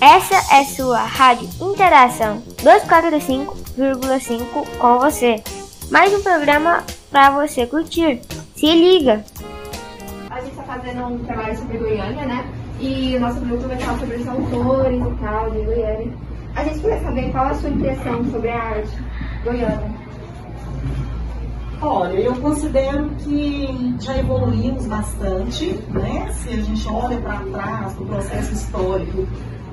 Essa é sua Rádio Interação 245,5 com você. Mais um programa para você curtir. Se liga! A gente está fazendo um trabalho sobre Goiânia, né? E o nosso grupo vai falar sobre os autores e tal de Goiânia. A gente queria saber qual a sua impressão sobre a arte goiana. Olha, eu considero que já evoluímos bastante, né? Se a gente olha para trás, do processo histórico,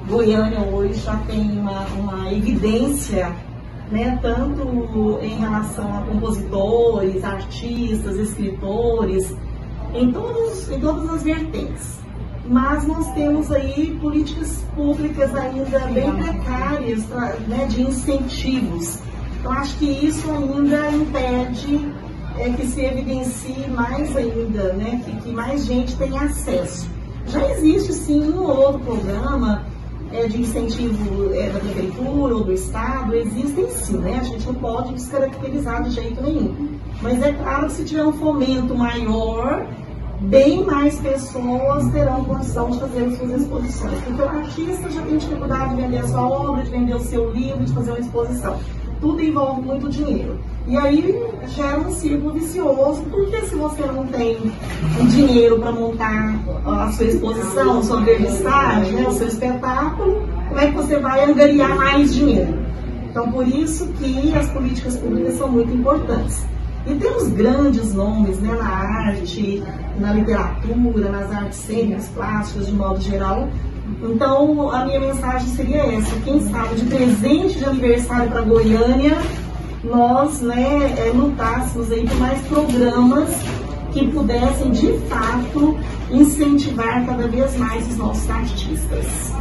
Goiânia hoje já tem uma, uma evidência, né? Tanto em relação a compositores, artistas, escritores, em, todos, em todas as vertentes. Mas nós temos aí políticas públicas ainda bem precárias né, de incentivos eu acho que isso ainda impede é, que se evidencie mais ainda, né, que, que mais gente tenha acesso. Já existe sim um ou outro programa é, de incentivo é, da prefeitura ou do estado, existem sim, né? A gente não pode descaracterizar de jeito nenhum. Mas é claro que se tiver um fomento maior, bem mais pessoas terão condição de fazer as suas exposições. Porque o artista já tem dificuldade de vender a sua obra, de vender o seu livro, de fazer uma exposição tudo envolve muito dinheiro. E aí gera um círculo vicioso, porque se você não tem dinheiro para montar a sua exposição, sua revistagem, né, o seu é que você vai angariar mais dinheiro? Então, por isso que as políticas públicas são muito importantes. E temos grandes nomes né, na arte, na literatura, nas artes cênicas, plásticas, de modo geral, então, a minha mensagem seria essa: quem sabe de presente de aniversário para Goiânia, nós né, é, lutássemos aí por mais programas que pudessem de fato incentivar cada vez mais os nossos artistas.